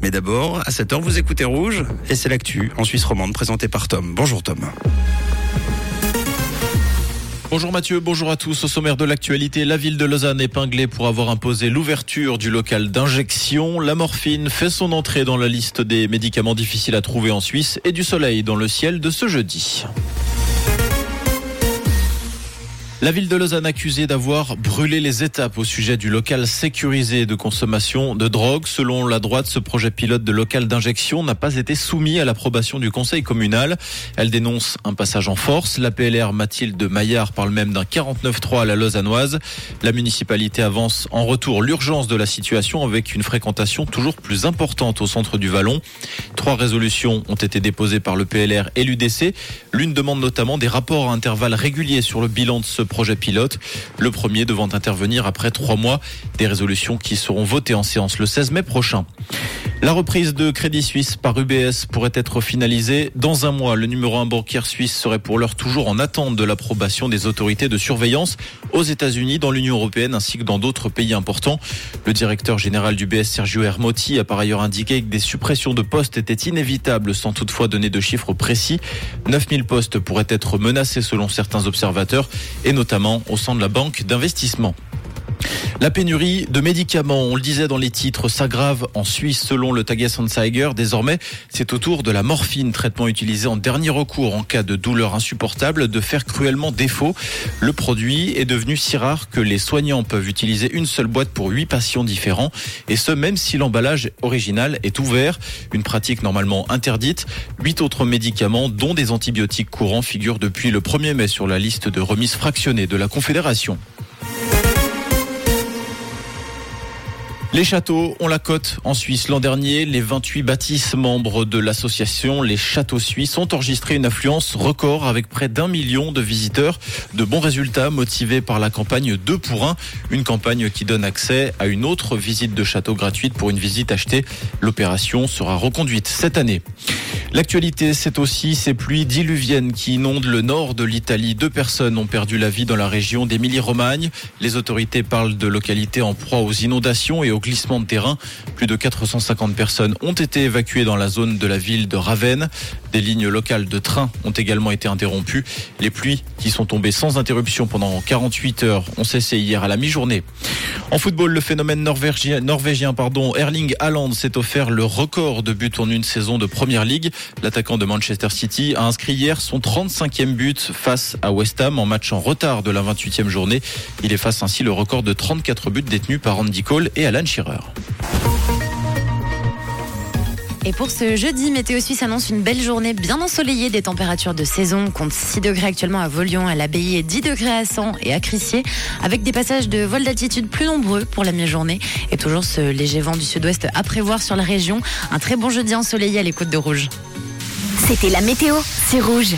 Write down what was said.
Mais d'abord, à 7h, vous écoutez Rouge et c'est l'actu en Suisse romande présenté par Tom. Bonjour Tom. Bonjour Mathieu, bonjour à tous. Au sommaire de l'actualité, la ville de Lausanne épinglée pour avoir imposé l'ouverture du local d'injection. La morphine fait son entrée dans la liste des médicaments difficiles à trouver en Suisse et du soleil dans le ciel de ce jeudi. La ville de Lausanne accusée d'avoir brûlé les étapes au sujet du local sécurisé de consommation de drogue. Selon la droite, ce projet pilote de local d'injection n'a pas été soumis à l'approbation du conseil communal. Elle dénonce un passage en force. La PLR Mathilde Maillard parle même d'un 49-3 à la Lausannoise. La municipalité avance en retour l'urgence de la situation avec une fréquentation toujours plus importante au centre du Vallon. Trois résolutions ont été déposées par le PLR et l'UDC. L'une demande notamment des rapports à intervalles réguliers sur le bilan de ce projet pilote. Le premier devant intervenir après trois mois. Des résolutions qui seront votées en séance le 16 mai prochain. La reprise de Crédit Suisse par UBS pourrait être finalisée dans un mois. Le numéro un bancaire suisse serait pour l'heure toujours en attente de l'approbation des autorités de surveillance aux États-Unis, dans l'Union européenne ainsi que dans d'autres pays importants. Le directeur général du BS, Sergio Hermotti, a par ailleurs indiqué que des suppressions de postes étaient inévitables sans toutefois donner de chiffres précis. 9000 postes pourraient être menacés selon certains observateurs et notamment au sein de la banque d'investissement. La pénurie de médicaments, on le disait dans les titres, s'aggrave en Suisse selon le Tagesanzeiger. Désormais, c'est au tour de la morphine, traitement utilisé en dernier recours en cas de douleur insupportable, de faire cruellement défaut. Le produit est devenu si rare que les soignants peuvent utiliser une seule boîte pour huit patients différents, et ce même si l'emballage original est ouvert, une pratique normalement interdite. Huit autres médicaments, dont des antibiotiques courants, figurent depuis le 1er mai sur la liste de remises fractionnées de la Confédération. Les châteaux ont la cote en Suisse. L'an dernier, les 28 bâtisses membres de l'association Les Châteaux Suisses ont enregistré une affluence record avec près d'un million de visiteurs. De bons résultats motivés par la campagne 2 pour 1, une campagne qui donne accès à une autre visite de château gratuite pour une visite achetée. L'opération sera reconduite cette année. L'actualité, c'est aussi ces pluies diluviennes qui inondent le nord de l'Italie. Deux personnes ont perdu la vie dans la région d'Émilie-Romagne. Les autorités parlent de localités en proie aux inondations et aux glissements de terrain. Plus de 450 personnes ont été évacuées dans la zone de la ville de Ravenne. Des lignes locales de train ont également été interrompues. Les pluies qui sont tombées sans interruption pendant 48 heures ont cessé hier à la mi-journée. En football, le phénomène norvégien, norvégien pardon, Erling Haaland s'est offert le record de buts en une saison de Première Ligue. L'attaquant de Manchester City a inscrit hier son 35e but face à West Ham en match en retard de la 28e journée. Il efface ainsi le record de 34 buts détenus par Andy Cole et Alan Shearer. Et pour ce jeudi, Météo Suisse annonce une belle journée bien ensoleillée, des températures de saison. compte 6 degrés actuellement à Volion, à l'Abbaye et 10 degrés à Sens et à Crissier, avec des passages de vol d'altitude plus nombreux pour la mi-journée. Et toujours ce léger vent du sud-ouest à prévoir sur la région. Un très bon jeudi ensoleillé à l'écoute de Rouge. C'était la météo, c'est Rouge.